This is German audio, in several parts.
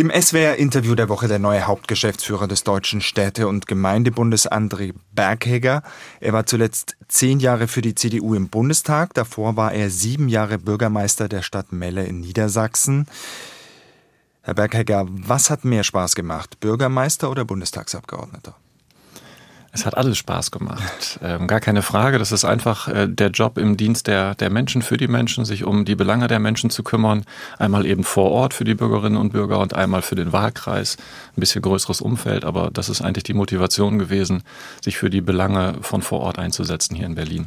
Im SWR-Interview der Woche der neue Hauptgeschäftsführer des Deutschen Städte- und Gemeindebundes André Berghegger. Er war zuletzt zehn Jahre für die CDU im Bundestag. Davor war er sieben Jahre Bürgermeister der Stadt Melle in Niedersachsen. Herr Berghegger, was hat mehr Spaß gemacht, Bürgermeister oder Bundestagsabgeordneter? Es hat alles Spaß gemacht. Ähm, gar keine Frage. Das ist einfach äh, der Job im Dienst der, der Menschen für die Menschen, sich um die Belange der Menschen zu kümmern. Einmal eben vor Ort für die Bürgerinnen und Bürger und einmal für den Wahlkreis. Ein bisschen größeres Umfeld, aber das ist eigentlich die Motivation gewesen, sich für die Belange von vor Ort einzusetzen hier in Berlin.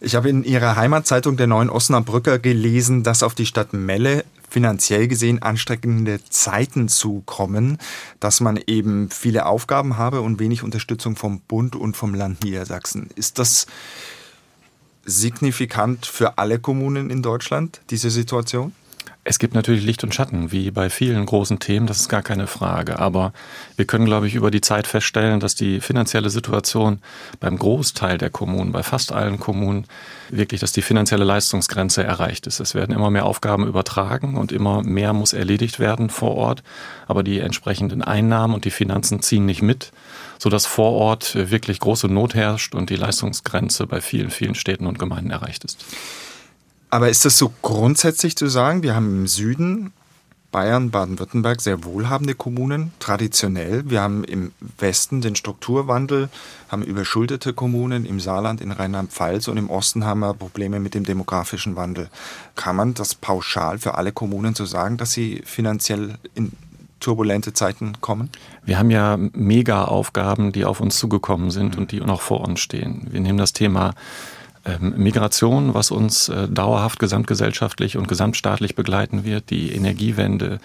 Ich habe in Ihrer Heimatzeitung der Neuen Osnabrücker gelesen, dass auf die Stadt Melle finanziell gesehen anstrengende Zeiten zukommen, dass man eben viele Aufgaben habe und wenig Unterstützung vom Bund und vom Land Niedersachsen. Ist das signifikant für alle Kommunen in Deutschland, diese Situation? Es gibt natürlich Licht und Schatten, wie bei vielen großen Themen, das ist gar keine Frage. Aber wir können, glaube ich, über die Zeit feststellen, dass die finanzielle Situation beim Großteil der Kommunen, bei fast allen Kommunen, wirklich, dass die finanzielle Leistungsgrenze erreicht ist. Es werden immer mehr Aufgaben übertragen und immer mehr muss erledigt werden vor Ort. Aber die entsprechenden Einnahmen und die Finanzen ziehen nicht mit, sodass vor Ort wirklich große Not herrscht und die Leistungsgrenze bei vielen, vielen Städten und Gemeinden erreicht ist. Aber ist das so grundsätzlich zu sagen? Wir haben im Süden Bayern, Baden-Württemberg sehr wohlhabende Kommunen, traditionell. Wir haben im Westen den Strukturwandel, haben überschuldete Kommunen, im Saarland, in Rheinland-Pfalz und im Osten haben wir Probleme mit dem demografischen Wandel. Kann man das pauschal für alle Kommunen so sagen, dass sie finanziell in turbulente Zeiten kommen? Wir haben ja Mega-Aufgaben, die auf uns zugekommen sind mhm. und die noch vor uns stehen. Wir nehmen das Thema Migration, was uns äh, dauerhaft gesamtgesellschaftlich und gesamtstaatlich begleiten wird, die Energiewende,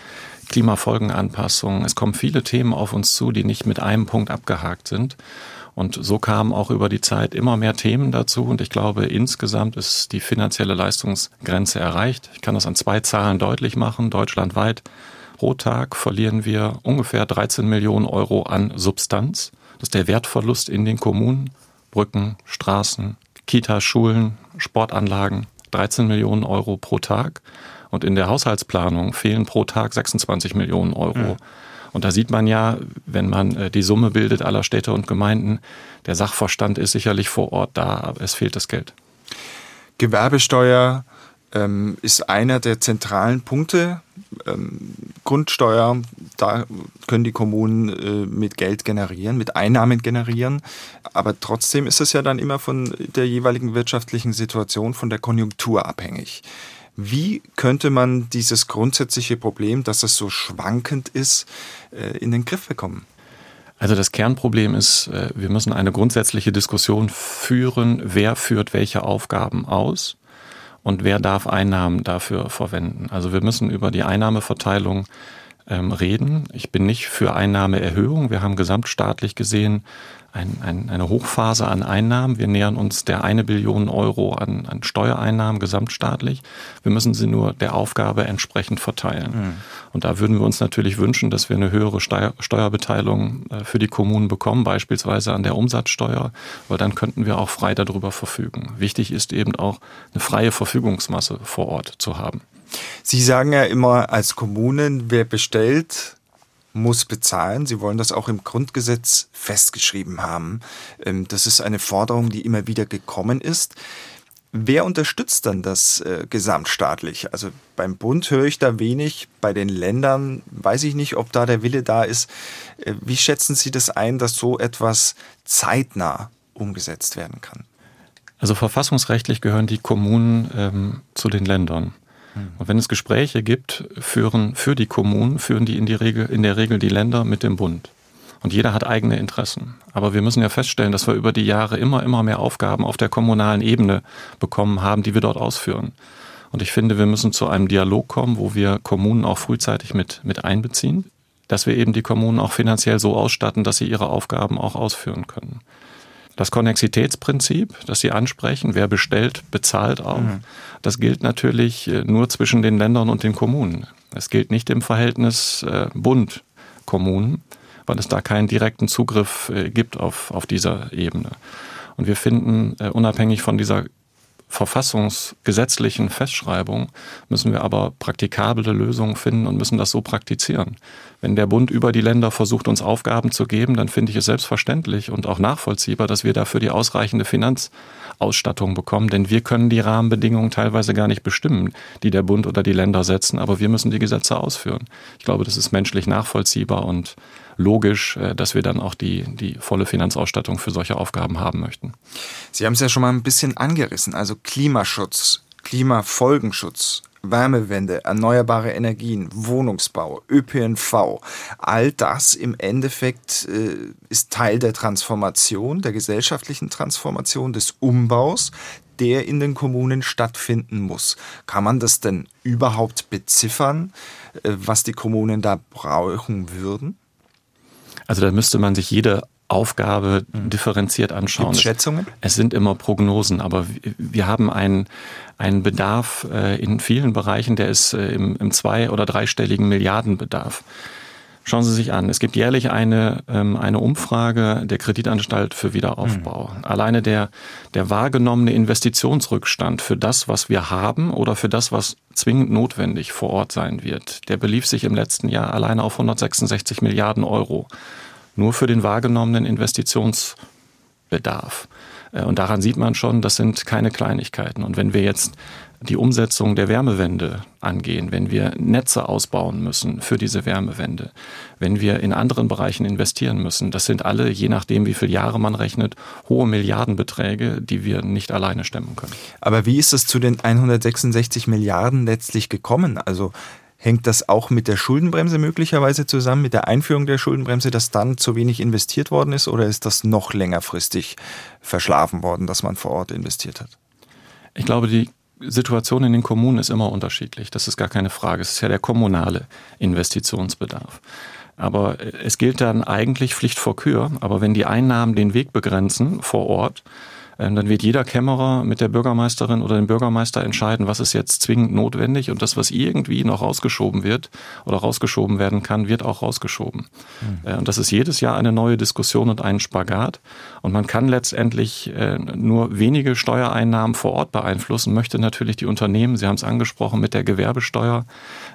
Klimafolgenanpassung. Es kommen viele Themen auf uns zu, die nicht mit einem Punkt abgehakt sind. Und so kamen auch über die Zeit immer mehr Themen dazu. Und ich glaube, insgesamt ist die finanzielle Leistungsgrenze erreicht. Ich kann das an zwei Zahlen deutlich machen. Deutschlandweit pro Tag verlieren wir ungefähr 13 Millionen Euro an Substanz. Das ist der Wertverlust in den Kommunen. Brücken, Straßen, Kitas, Schulen, Sportanlagen 13 Millionen Euro pro Tag. Und in der Haushaltsplanung fehlen pro Tag 26 Millionen Euro. Mhm. Und da sieht man ja, wenn man äh, die Summe bildet aller Städte und Gemeinden, der Sachverstand ist sicherlich vor Ort da, aber es fehlt das Geld. Gewerbesteuer ähm, ist einer der zentralen Punkte. Ähm, Grundsteuer, da können die Kommunen äh, mit Geld generieren, mit Einnahmen generieren. Aber trotzdem ist es ja dann immer von der jeweiligen wirtschaftlichen Situation, von der Konjunktur abhängig. Wie könnte man dieses grundsätzliche Problem, dass es so schwankend ist, äh, in den Griff bekommen? Also das Kernproblem ist, äh, wir müssen eine grundsätzliche Diskussion führen, wer führt welche Aufgaben aus und wer darf Einnahmen dafür verwenden. Also wir müssen über die Einnahmeverteilung ähm, reden. Ich bin nicht für Einnahmeerhöhung. Wir haben gesamtstaatlich gesehen ein, ein, eine Hochphase an Einnahmen. Wir nähern uns der eine Billion Euro an, an Steuereinnahmen gesamtstaatlich. Wir müssen sie nur der Aufgabe entsprechend verteilen. Mhm. Und da würden wir uns natürlich wünschen, dass wir eine höhere Steuer, Steuerbeteiligung äh, für die Kommunen bekommen, beispielsweise an der Umsatzsteuer, weil dann könnten wir auch frei darüber verfügen. Wichtig ist eben auch eine freie Verfügungsmasse vor Ort zu haben. Sie sagen ja immer als Kommunen, wer bestellt, muss bezahlen. Sie wollen das auch im Grundgesetz festgeschrieben haben. Ähm, das ist eine Forderung, die immer wieder gekommen ist. Wer unterstützt dann das äh, gesamtstaatlich? Also beim Bund höre ich da wenig, bei den Ländern weiß ich nicht, ob da der Wille da ist. Äh, wie schätzen Sie das ein, dass so etwas zeitnah umgesetzt werden kann? Also verfassungsrechtlich gehören die Kommunen ähm, zu den Ländern. Hm. Und wenn es Gespräche gibt, führen für die Kommunen, führen die in, die Regel, in der Regel die Länder mit dem Bund. Und jeder hat eigene Interessen. Aber wir müssen ja feststellen, dass wir über die Jahre immer, immer mehr Aufgaben auf der kommunalen Ebene bekommen haben, die wir dort ausführen. Und ich finde, wir müssen zu einem Dialog kommen, wo wir Kommunen auch frühzeitig mit, mit einbeziehen, dass wir eben die Kommunen auch finanziell so ausstatten, dass sie ihre Aufgaben auch ausführen können. Das Konnexitätsprinzip, das Sie ansprechen, wer bestellt, bezahlt auch. Mhm. Das gilt natürlich äh, nur zwischen den Ländern und den Kommunen. Es gilt nicht im Verhältnis äh, Bund-Kommunen, weil es da keinen direkten Zugriff äh, gibt auf, auf dieser Ebene. Und wir finden, unabhängig von dieser verfassungsgesetzlichen Festschreibung müssen wir aber praktikable Lösungen finden und müssen das so praktizieren. Wenn der Bund über die Länder versucht, uns Aufgaben zu geben, dann finde ich es selbstverständlich und auch nachvollziehbar, dass wir dafür die ausreichende Finanzausstattung bekommen, denn wir können die Rahmenbedingungen teilweise gar nicht bestimmen, die der Bund oder die Länder setzen, aber wir müssen die Gesetze ausführen. Ich glaube, das ist menschlich nachvollziehbar und logisch, äh, dass wir dann auch die, die volle Finanzausstattung für solche Aufgaben haben möchten. Sie haben es ja schon mal ein bisschen angerissen, also Klimaschutz, Klimafolgenschutz, Wärmewende, erneuerbare Energien, Wohnungsbau, ÖPNV, all das im Endeffekt äh, ist Teil der Transformation, der gesellschaftlichen Transformation, des Umbaus, der in den Kommunen stattfinden muss. Kann man das denn überhaupt beziffern, äh, was die Kommunen da brauchen würden? Also da müsste man sich jede Aufgabe mhm. differenziert anschauen. Gibt's Schätzungen? Es sind immer Prognosen, aber wir haben einen, einen Bedarf äh, in vielen Bereichen, der ist äh, im, im zwei- oder dreistelligen Milliardenbedarf. Schauen Sie sich an, es gibt jährlich eine, ähm, eine Umfrage der Kreditanstalt für Wiederaufbau. Mhm. Alleine der, der wahrgenommene Investitionsrückstand für das, was wir haben oder für das, was zwingend notwendig vor Ort sein wird, der belief sich im letzten Jahr alleine auf 166 Milliarden Euro. Nur für den wahrgenommenen Investitionsbedarf. Äh, und daran sieht man schon, das sind keine Kleinigkeiten. Und wenn wir jetzt die Umsetzung der Wärmewende angehen, wenn wir Netze ausbauen müssen für diese Wärmewende, wenn wir in anderen Bereichen investieren müssen, das sind alle, je nachdem, wie viele Jahre man rechnet, hohe Milliardenbeträge, die wir nicht alleine stemmen können. Aber wie ist es zu den 166 Milliarden letztlich gekommen? Also Hängt das auch mit der Schuldenbremse möglicherweise zusammen, mit der Einführung der Schuldenbremse, dass dann zu wenig investiert worden ist oder ist das noch längerfristig verschlafen worden, dass man vor Ort investiert hat? Ich glaube, die Situation in den Kommunen ist immer unterschiedlich. Das ist gar keine Frage. Es ist ja der kommunale Investitionsbedarf. Aber es gilt dann eigentlich Pflicht vor Kür. Aber wenn die Einnahmen den Weg begrenzen vor Ort, dann wird jeder Kämmerer mit der Bürgermeisterin oder dem Bürgermeister entscheiden, was ist jetzt zwingend notwendig und das, was irgendwie noch rausgeschoben wird oder rausgeschoben werden kann, wird auch rausgeschoben. Mhm. Und das ist jedes Jahr eine neue Diskussion und ein Spagat. Und man kann letztendlich äh, nur wenige Steuereinnahmen vor Ort beeinflussen, möchte natürlich die Unternehmen, Sie haben es angesprochen, mit der Gewerbesteuer,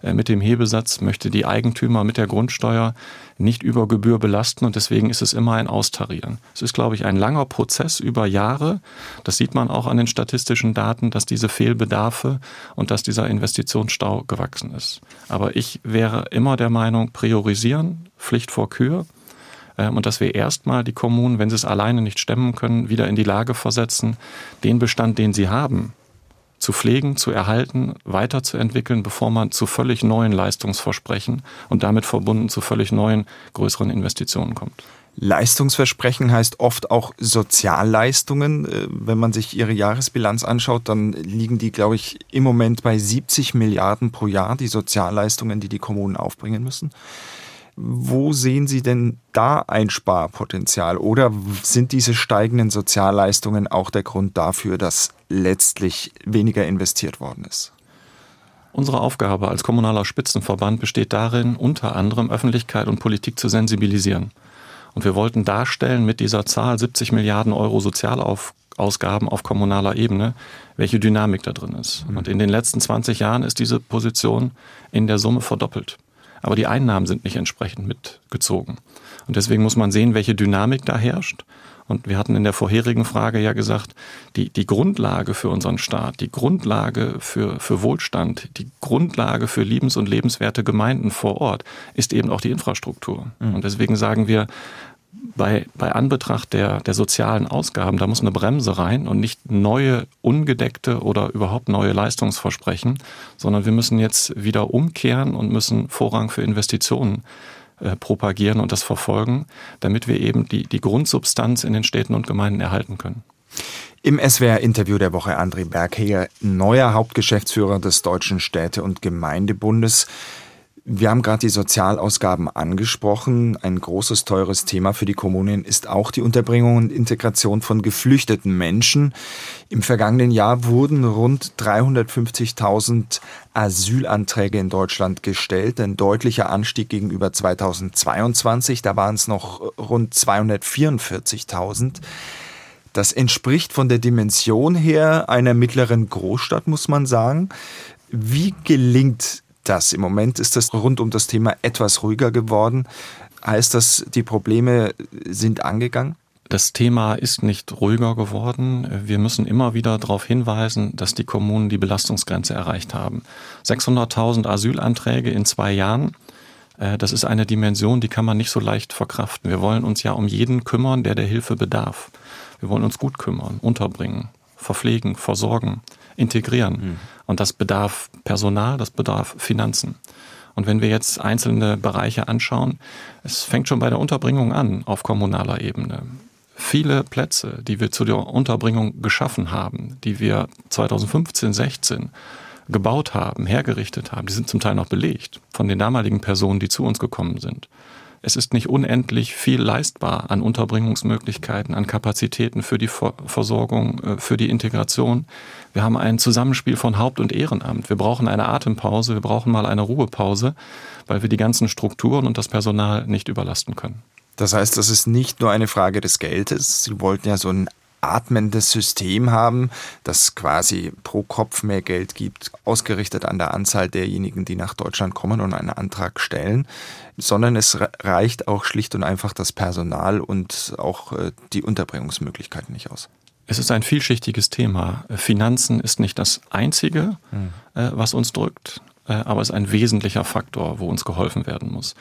äh, mit dem Hebesatz, möchte die Eigentümer mit der Grundsteuer nicht über Gebühr belasten und deswegen ist es immer ein Austarieren. Es ist, glaube ich, ein langer Prozess über Jahre. Das sieht man auch an den statistischen Daten, dass diese Fehlbedarfe und dass dieser Investitionsstau gewachsen ist. Aber ich wäre immer der Meinung, priorisieren, Pflicht vor Kür ähm, und dass wir erstmal die Kommunen, wenn sie es alleine nicht stemmen können, wieder in die Lage versetzen, den Bestand, den sie haben, zu pflegen, zu erhalten, weiterzuentwickeln, bevor man zu völlig neuen Leistungsversprechen und damit verbunden zu völlig neuen, größeren Investitionen kommt. Leistungsversprechen heißt oft auch Sozialleistungen. Äh, wenn man sich ihre Jahresbilanz anschaut, dann liegen die, glaube ich, im Moment bei 70 Milliarden pro Jahr, die Sozialleistungen, die die Kommunen aufbringen müssen. Wo sehen Sie denn da Einsparpotenzial? Oder sind diese steigenden Sozialleistungen auch der Grund dafür, dass letztlich weniger investiert worden ist? Unsere Aufgabe als kommunaler Spitzenverband besteht darin, unter anderem Öffentlichkeit und Politik zu sensibilisieren. Und wir wollten darstellen mit dieser Zahl 70 Milliarden Euro Sozialausgaben auf kommunaler Ebene, welche Dynamik da drin ist. Mhm. Und in den letzten 20 Jahren ist diese Position in der Summe verdoppelt aber die Einnahmen sind nicht entsprechend mitgezogen. Und deswegen muss man sehen, welche Dynamik da herrscht. Und wir hatten in der vorherigen Frage ja gesagt, die, die Grundlage für unseren Staat, die Grundlage für, für Wohlstand, die Grundlage für liebens- und lebenswerte Gemeinden vor Ort ist eben auch die Infrastruktur. Mhm. Und deswegen sagen wir, bei, bei Anbetracht der, der sozialen Ausgaben, da muss eine Bremse rein und nicht neue, ungedeckte oder überhaupt neue Leistungsversprechen, sondern wir müssen jetzt wieder umkehren und müssen Vorrang für Investitionen äh, propagieren und das verfolgen, damit wir eben die, die Grundsubstanz in den Städten und Gemeinden erhalten können. Im SWR-Interview der Woche André Bergheger, neuer Hauptgeschäftsführer des Deutschen Städte- und Gemeindebundes. Wir haben gerade die Sozialausgaben angesprochen. Ein großes, teures Thema für die Kommunen ist auch die Unterbringung und Integration von geflüchteten Menschen. Im vergangenen Jahr wurden rund 350.000 Asylanträge in Deutschland gestellt. Ein deutlicher Anstieg gegenüber 2022. Da waren es noch rund 244.000. Das entspricht von der Dimension her einer mittleren Großstadt, muss man sagen. Wie gelingt das? Im Moment ist das rund um das Thema etwas ruhiger geworden. Heißt das, die Probleme sind angegangen? Das Thema ist nicht ruhiger geworden. Wir müssen immer wieder darauf hinweisen, dass die Kommunen die Belastungsgrenze erreicht haben. 600.000 Asylanträge in zwei Jahren, äh, das ist eine Dimension, die kann man nicht so leicht verkraften. Wir wollen uns ja um jeden kümmern, der der Hilfe bedarf. Wir wollen uns gut kümmern, unterbringen, verpflegen, versorgen, integrieren. Mhm. Und das bedarf Personal, das bedarf Finanzen. Und wenn wir jetzt einzelne Bereiche anschauen, es fängt schon bei der Unterbringung an auf kommunaler Ebene. Viele Plätze, die wir zu der Unterbringung geschaffen haben, die wir 2015, 16 gebaut haben, hergerichtet haben, die sind zum Teil noch belegt von den damaligen Personen, die zu uns gekommen sind. Es ist nicht unendlich viel leistbar an Unterbringungsmöglichkeiten, an Kapazitäten für die Versorgung, äh, für die Integration. Wir haben ein Zusammenspiel von Haupt- und Ehrenamt. Wir brauchen eine Atempause, wir brauchen mal eine Ruhepause, weil wir die ganzen Strukturen und das Personal nicht überlasten können. Das heißt, das ist nicht nur eine Frage des Geldes. Sie wollten ja so ein atmendes System haben, das quasi pro Kopf mehr Geld gibt, ausgerichtet an der Anzahl derjenigen, die nach Deutschland kommen und einen Antrag stellen, sondern es reicht auch schlicht und einfach das Personal und auch äh, die Unterbringungsmöglichkeiten nicht aus. Es ist ein vielschichtiges Thema. Finanzen ist nicht das Einzige, hm. Äh, was uns drückt, aber es ist ein wesentlicher Faktor, wo uns geholfen werden muss.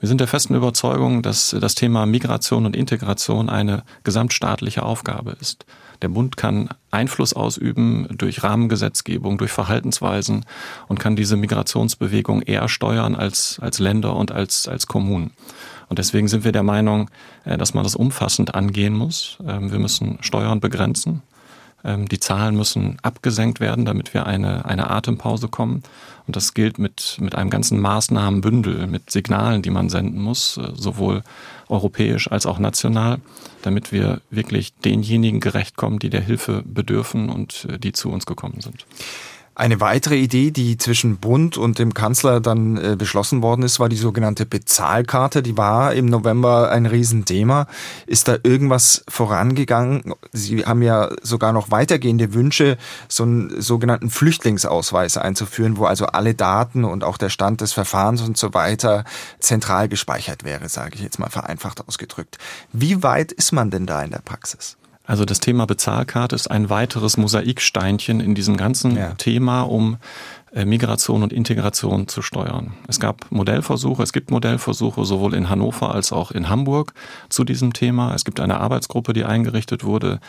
Wir sind der festen Überzeugung, dass das Thema Migration und Integration eine gesamtstaatliche Aufgabe ist. Der Bund kann Einfluss ausüben durch Rahmengesetzgebung, durch Verhaltensweisen und kann diese Migrationsbewegung eher steuern als, als Länder und als, als Kommunen. Und deswegen sind wir der Meinung, äh, dass man das umfassend angehen muss. Ähm, wir müssen Steuern begrenzen. Ähm, die Zahlen müssen abgesenkt werden, damit wir eine, eine Atempause kommen. Und das gilt mit, mit einem ganzen Maßnahmenbündel, mit Signalen, die man senden muss, äh, sowohl europäisch als auch national, damit wir wirklich denjenigen gerecht kommen, die der Hilfe bedürfen und äh, die zu uns gekommen sind. Eine weitere Idee, die zwischen Bund und dem Kanzler dann äh, beschlossen worden ist, war die sogenannte Bezahlkarte. Die war im November ein Riesenthema. Ist da irgendwas vorangegangen? Sie haben ja sogar noch weitergehende Wünsche, so einen sogenannten Flüchtlingsausweis einzuführen, wo also alle Daten und auch der Stand des Verfahrens und so weiter zentral gespeichert wäre, sage ich jetzt mal vereinfacht ausgedrückt. Wie weit ist man denn da in der Praxis? Also das Thema Bezahlkarte ist ein weiteres Mosaiksteinchen in diesem ganzen ja. Thema, um äh, Migration und Integration zu steuern. Es gab Modellversuche, es gibt Modellversuche sowohl in Hannover als auch in Hamburg zu diesem Thema. Es gibt eine Arbeitsgruppe, die eingerichtet wurde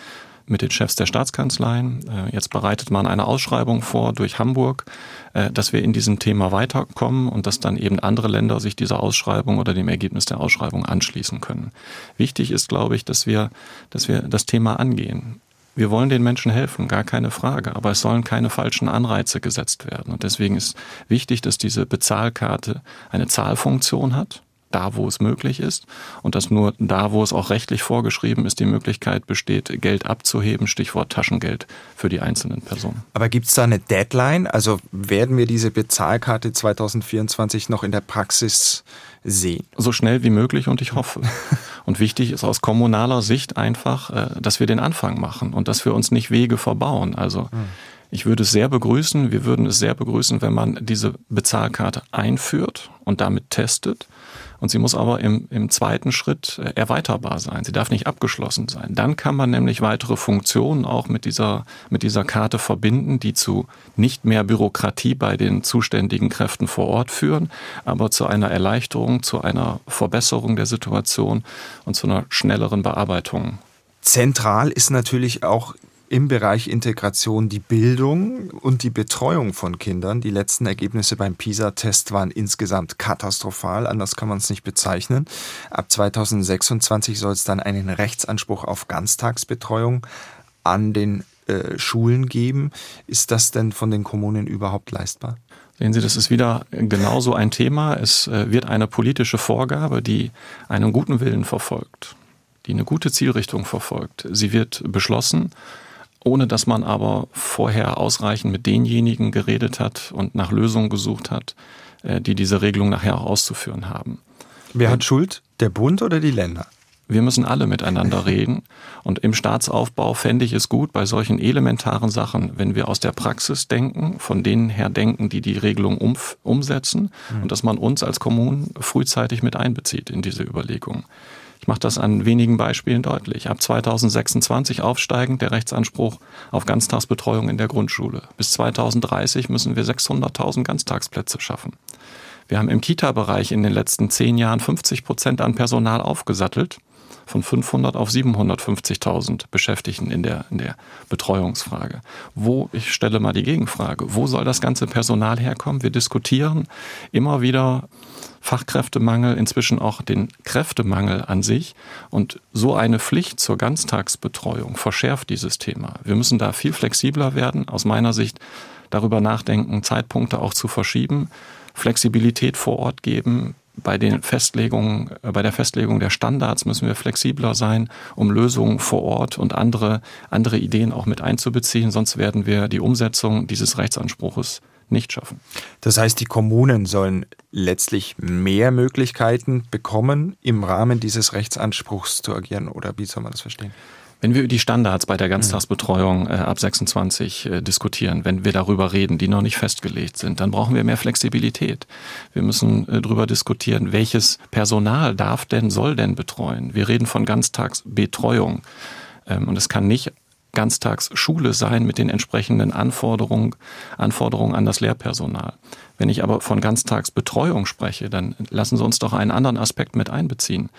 mit den Chefs der Staatskanzleien. Äh, jetzt bereitet man eine Ausschreibung vor durch Hamburg, dass wir in diesem Thema weiterkommen und dass dann eben andere Länder sich dieser Ausschreibung oder dem Ergebnis der Ausschreibung anschließen können. Wichtig ist, glaube ich, dass wir, dass wir das Thema angehen. Wir wollen den Menschen helfen, gar keine Frage, aber es sollen keine falschen Anreize gesetzt werden. Und deswegen ist wichtig, dass diese Bezahlkarte eine Zahlfunktion hat da, wo es möglich ist und dass nur da, wo es auch rechtlich vorgeschrieben ist, die Möglichkeit besteht, Geld abzuheben, Stichwort Taschengeld für die einzelnen Personen. Aber gibt es da eine Deadline? Also werden wir diese Bezahlkarte 2024 noch in der Praxis sehen? So schnell wie möglich und ich hoffe. Und wichtig ist aus kommunaler Sicht einfach, äh, dass wir den Anfang machen und dass wir uns nicht Wege verbauen. Also hm. Ich würde es sehr begrüßen, wir würden es sehr begrüßen, wenn man diese Bezahlkarte einführt und damit testet und sie muss aber im, im zweiten Schritt äh, erweiterbar sein. Sie darf nicht abgeschlossen sein. Dann kann man nämlich weitere Funktionen auch mit dieser, mit dieser Karte verbinden, die zu nicht mehr Bürokratie bei den zuständigen Kräften vor Ort führen, aber zu einer Erleichterung, zu einer Verbesserung der Situation und zu einer schnelleren Bearbeitung Zentral ist natürlich auch im Bereich Integration die Bildung und die Betreuung von Kindern. Die letzten Ergebnisse beim PISA-Test waren insgesamt katastrophal, anders kann man es nicht bezeichnen. Ab 2026 soll es dann einen Rechtsanspruch auf Ganztagsbetreuung an den äh, Schulen geben. Ist das denn von den Kommunen überhaupt leistbar? Sehen Sie, das ist wieder genauso ein Thema. Es äh, wird eine politische Vorgabe, die einen guten Willen verfolgt, die eine gute Zielrichtung verfolgt. Sie wird beschlossen ohne dass man aber vorher ausreichend mit denjenigen geredet hat und nach Lösungen gesucht hat, äh, die diese Regelung nachher auch auszuführen haben. Wer hat Schuld? Der Bund oder die Länder? wir müssen alle miteinander reden. Und im Staatsaufbau fände ich es gut, bei solchen elementaren Sachen, wenn wir aus der Praxis denken, von denen her denken, die die Regelung um, umsetzen, mhm. und dass man uns als Kommunen frühzeitig mit einbezieht in diese Überlegungen. Ich mache das an wenigen Beispielen deutlich. Ab 2026 aufsteigend der Rechtsanspruch auf Ganztagsbetreuung in der Grundschule. Bis 2030 müssen wir 600.000 Ganztagsplätze schaffen. Wir haben im Kita-Bereich in den letzten zehn Jahren 50 Prozent an Personal aufgesattelt von 500 auf 750.000 Beschäftigten in der, in der Betreuungsfrage. Wo, ich stelle mal die Gegenfrage, wo soll das ganze Personal herkommen? Wir diskutieren immer wieder Fachkräftemangel, inzwischen auch den Kräftemangel an sich. Und so eine Pflicht zur Ganztagsbetreuung verschärft dieses Thema. Wir müssen da viel flexibler werden, aus meiner Sicht darüber nachdenken, Zeitpunkte auch zu verschieben, Flexibilität vor Ort geben, bei den Festlegungen, äh, bei der Festlegung der Standards müssen wir flexibler sein, um Lösungen vor Ort und andere, andere Ideen auch mit einzubeziehen. Sonst werden wir die Umsetzung dieses Rechtsanspruches nicht schaffen. Das heißt, die Kommunen sollen letztlich mehr Möglichkeiten bekommen, im Rahmen dieses Rechtsanspruchs zu agieren. Oder wie soll man das verstehen? Wenn wir über die Standards bei der Ganztagsbetreuung äh, ab 26 äh, diskutieren, wenn wir darüber reden, die noch nicht festgelegt sind, dann brauchen wir mehr Flexibilität. Wir müssen äh, darüber diskutieren, welches Personal darf denn, soll denn betreuen. Wir reden von Ganztagsbetreuung. Ähm, und es kann nicht Ganztagsschule sein mit den entsprechenden Anforderungen, Anforderungen an das Lehrpersonal. Wenn ich aber von Ganztagsbetreuung spreche, dann lassen Sie uns doch einen anderen Aspekt mit einbeziehen.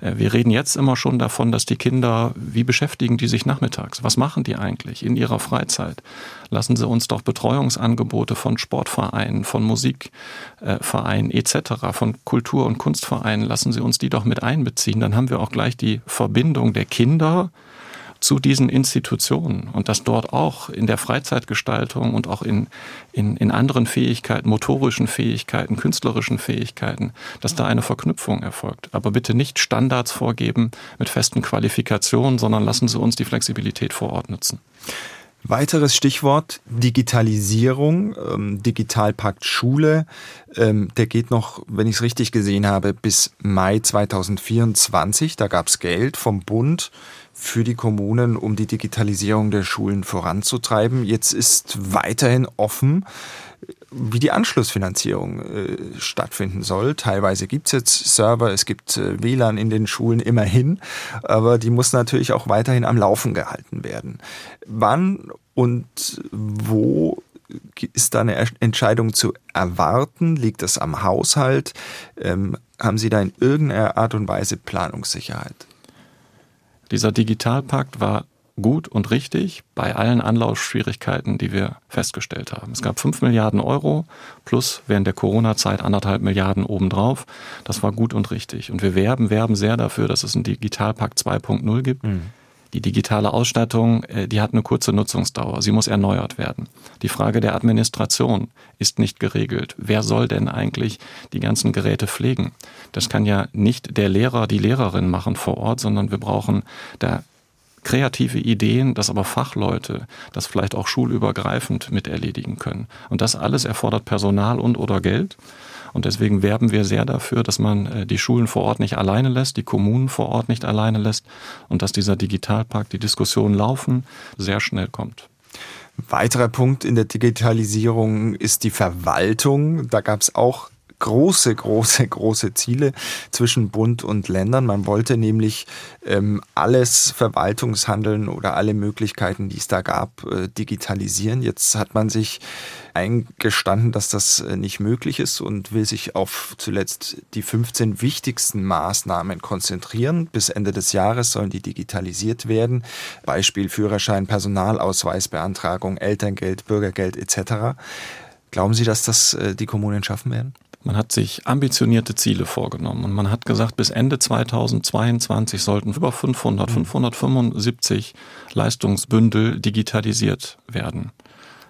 Äh, wir reden jetzt immer schon davon, dass die Kinder, wie beschäftigen die sich nachmittags? Was machen die eigentlich in ihrer Freizeit? Lassen Sie uns doch Betreuungsangebote von Sportvereinen, von Musikvereinen etc., von Kultur- und Kunstvereinen, lassen Sie uns die doch mit einbeziehen. Dann haben wir auch gleich die Verbindung der Kinder zu diesen Institutionen und dass dort auch in der Freizeitgestaltung und auch in, in, in anderen Fähigkeiten, motorischen Fähigkeiten, künstlerischen Fähigkeiten, dass da eine Verknüpfung erfolgt. Aber bitte nicht Standards vorgeben mit festen Qualifikationen, sondern lassen Sie uns die Flexibilität vor Ort nutzen. Weiteres Stichwort Digitalisierung, ähm, Digitalpakt Schule. Ähm, der geht noch, wenn ich es richtig gesehen habe, bis Mai 2024. Da gab es Geld vom Bund für die Kommunen, um die Digitalisierung der Schulen voranzutreiben. Jetzt ist weiterhin offen, wie die Anschlussfinanzierung äh, stattfinden soll. Teilweise gibt es jetzt Server, es gibt äh, WLAN in den Schulen immerhin, aber die muss natürlich auch weiterhin am Laufen gehalten werden. Wann und wo ist da eine Entscheidung zu erwarten? Liegt das am Haushalt? Ähm, haben Sie da in irgendeiner Art und Weise Planungssicherheit? Dieser Digitalpakt war gut und richtig bei allen Anlaufschwierigkeiten, die wir festgestellt haben. Es gab 5 Milliarden Euro plus während der Corona-Zeit anderthalb Milliarden obendrauf. Das war gut und richtig. Und wir werben, werben sehr dafür, dass es einen Digitalpakt 2.0 gibt. Mhm. Die digitale Ausstattung, äh, die hat eine kurze Nutzungsdauer. Sie muss erneuert werden. Die Frage der Administration ist nicht geregelt. Wer soll denn eigentlich die ganzen Geräte pflegen? Das kann ja nicht der Lehrer, die Lehrerin machen vor Ort, sondern wir brauchen da kreative Ideen, dass aber Fachleute das vielleicht auch schulübergreifend mit erledigen können. Und das alles erfordert Personal und oder Geld. Und deswegen werben wir sehr dafür, dass man äh, die Schulen vor Ort nicht alleine lässt, die Kommunen vor Ort nicht alleine lässt und dass dieser Digitalpakt, die Diskussionen laufen, sehr schnell kommt. Weiterer Punkt in der Digitalisierung ist die Verwaltung. Da gab es auch große, große, große Ziele zwischen Bund und Ländern. Man wollte nämlich ähm, alles Verwaltungshandeln oder alle Möglichkeiten, die es da gab, äh, digitalisieren. Jetzt hat man sich eingestanden, dass das äh, nicht möglich ist und will sich auf zuletzt die 15 wichtigsten Maßnahmen konzentrieren. Bis Ende des Jahres sollen die digitalisiert werden. Beispiel Führerschein, Personalausweisbeantragung, Elterngeld, Bürgergeld etc. Glauben Sie, dass das äh, die Kommunen schaffen werden? Man hat sich ambitionierte Ziele vorgenommen und man hat gesagt, bis Ende 2022 sollten über 500, 575 Leistungsbündel digitalisiert werden.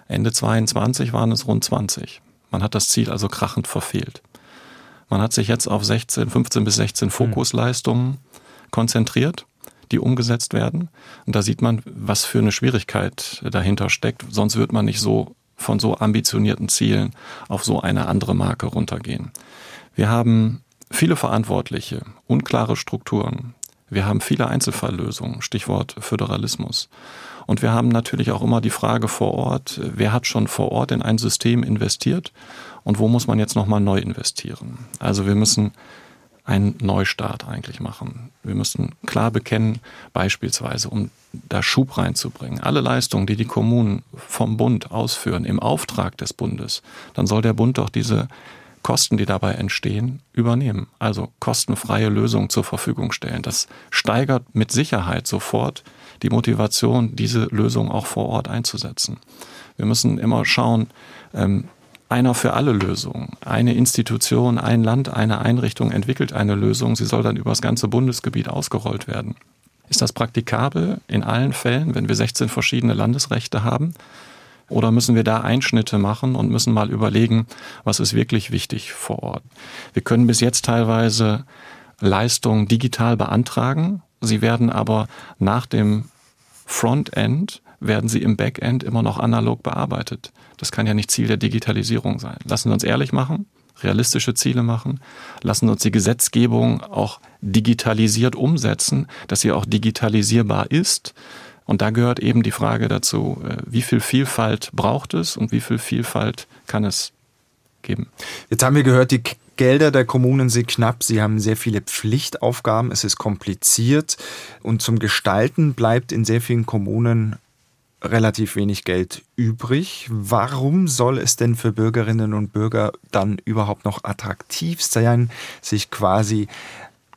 Ende 22 waren es rund 20. Man hat das Ziel also krachend verfehlt. Man hat sich jetzt auf 16, 15 bis 16 Fokusleistungen konzentriert, die umgesetzt werden. Und da sieht man, was für eine Schwierigkeit dahinter steckt. Sonst wird man nicht so von so ambitionierten Zielen auf so eine andere Marke runtergehen. Wir haben viele Verantwortliche, unklare Strukturen, Wir haben viele Einzelfalllösungen, Stichwort Föderalismus. Und wir haben natürlich auch immer die Frage vor Ort, wer hat schon vor Ort in ein System investiert und wo muss man jetzt nochmal neu investieren? Also wir müssen einen Neustart eigentlich machen. Wir müssen klar bekennen, beispielsweise, um da Schub reinzubringen, alle Leistungen, die die Kommunen vom Bund ausführen, im Auftrag des Bundes, dann soll der Bund doch diese Kosten, die dabei entstehen, übernehmen. Also kostenfreie Lösungen zur Verfügung stellen. Das steigert mit Sicherheit sofort die Motivation, diese Lösung auch vor Ort einzusetzen. Wir müssen immer schauen, ähm, einer für alle Lösung. Eine Institution, ein Land, eine Einrichtung entwickelt eine Lösung. Sie soll dann über das ganze Bundesgebiet ausgerollt werden. Ist das praktikabel in allen Fällen, wenn wir 16 verschiedene Landesrechte haben? Oder müssen wir da Einschnitte machen und müssen mal überlegen, was ist wirklich wichtig vor Ort? Wir können bis jetzt teilweise Leistungen digital beantragen. Sie werden aber nach dem Frontend werden sie im Backend immer noch analog bearbeitet. Das kann ja nicht Ziel der Digitalisierung sein. Lassen Sie uns ehrlich machen, realistische Ziele machen, lassen Sie uns die Gesetzgebung auch digitalisiert umsetzen, dass sie auch digitalisierbar ist. Und da gehört eben die Frage dazu, äh, wie viel Vielfalt braucht es und wie viel Vielfalt kann es geben. Jetzt haben wir gehört, die Gelder der Kommunen sind knapp, sie haben sehr viele Pflichtaufgaben, es ist kompliziert und zum Gestalten bleibt in sehr vielen Kommunen relativ wenig Geld übrig. Warum soll es denn für Bürgerinnen und Bürger dann überhaupt noch attraktiv sein, sich quasi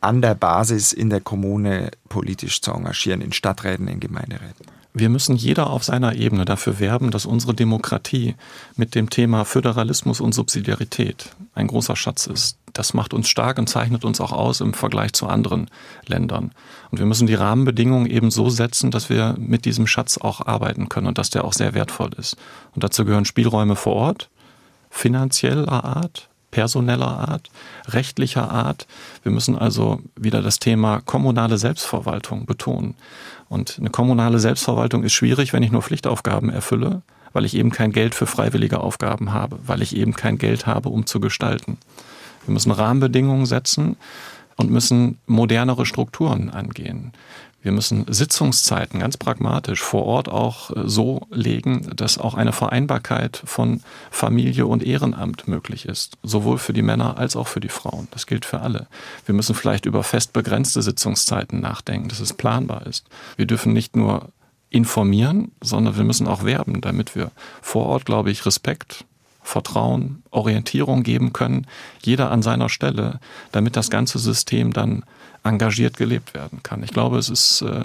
an der Basis in der Kommune politisch zu engagieren, in Stadträten, in Gemeinderäten? Wir müssen jeder auf seiner Ebene dafür werben, dass unsere Demokratie mit dem Thema Föderalismus und Subsidiarität ein großer Schatz ist. Das macht uns stark und zeichnet uns auch aus im Vergleich zu anderen Ländern. Und wir müssen die Rahmenbedingungen eben so setzen, dass wir mit diesem Schatz auch arbeiten können und dass der auch sehr wertvoll ist. Und dazu gehören Spielräume vor Ort, finanzieller Art, personeller Art, rechtlicher Art. Wir müssen also wieder das Thema kommunale Selbstverwaltung betonen. Und eine kommunale Selbstverwaltung ist schwierig, wenn ich nur Pflichtaufgaben erfülle, weil ich eben kein Geld für freiwillige Aufgaben habe, weil ich eben kein Geld habe, um zu gestalten. Wir müssen Rahmenbedingungen setzen und müssen modernere Strukturen angehen. Wir müssen Sitzungszeiten ganz pragmatisch vor Ort auch äh, so legen, dass auch eine Vereinbarkeit von Familie und Ehrenamt möglich ist, sowohl für die Männer als auch für die Frauen. Das gilt für alle. Wir müssen vielleicht über fest begrenzte Sitzungszeiten nachdenken, dass es planbar ist. Wir dürfen nicht nur informieren, sondern wir müssen auch werben, damit wir vor Ort, glaube ich, Respekt, Vertrauen, Orientierung geben können, jeder an seiner Stelle, damit das ganze System dann engagiert gelebt werden kann. Ich glaube, es ist, äh,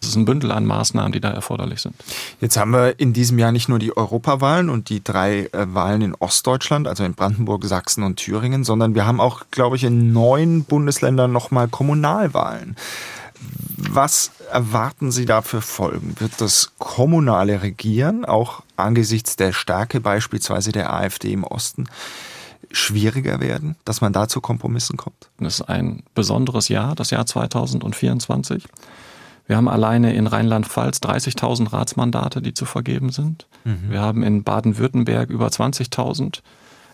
es ist ein Bündel an Maßnahmen, die da erforderlich sind. Jetzt haben wir in diesem Jahr nicht nur die Europawahlen und die drei äh, Wahlen in Ostdeutschland, also in Brandenburg, Sachsen und Thüringen, sondern wir haben auch, glaube ich, in neun Bundesländern nochmal Kommunalwahlen. Was erwarten Sie da für Folgen? Wird das kommunale Regieren auch angesichts der Stärke beispielsweise der AfD im Osten schwieriger werden, dass man da zu Kompromissen kommt? Das ist ein besonderes Jahr, das Jahr 2024. Wir haben alleine in Rheinland-Pfalz 30.000 Ratsmandate, die zu vergeben sind. Mhm. Wir haben in Baden-Württemberg über 20.000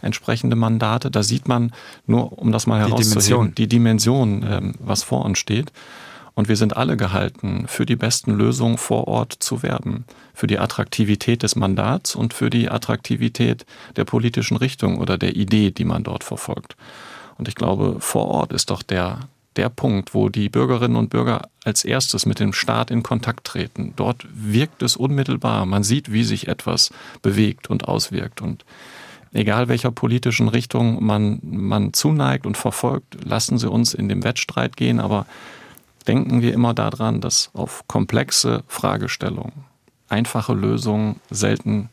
entsprechende Mandate. Da sieht man nur, um das mal herauszuheben, die Dimension, die Dimension ähm, was vor uns steht. Und wir sind alle gehalten, für die besten Lösungen vor Ort zu werben. Für die Attraktivität des Mandats und für die Attraktivität der politischen Richtung oder der Idee, die man dort verfolgt. Und ich glaube, vor Ort ist doch der, der Punkt, wo die Bürgerinnen und Bürger als erstes mit dem Staat in Kontakt treten. Dort wirkt es unmittelbar. Man sieht, wie sich etwas bewegt und auswirkt. Und egal welcher politischen Richtung man, man zuneigt und verfolgt, lassen Sie uns in dem Wettstreit gehen, aber denken wir immer daran, dass auf komplexe Fragestellungen einfache Lösungen selten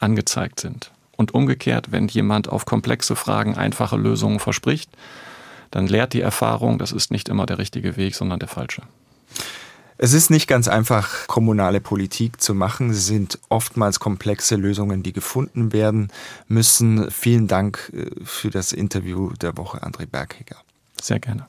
angezeigt sind. Und umgekehrt, wenn jemand auf komplexe Fragen einfache Lösungen verspricht, dann lehrt die Erfahrung, das ist nicht immer der richtige Weg, sondern der falsche. Es ist nicht ganz einfach, kommunale Politik zu machen. Es sind oftmals komplexe Lösungen, die gefunden werden müssen. Vielen Dank äh, für das Interview der Woche, André Bergheger. Sehr gerne.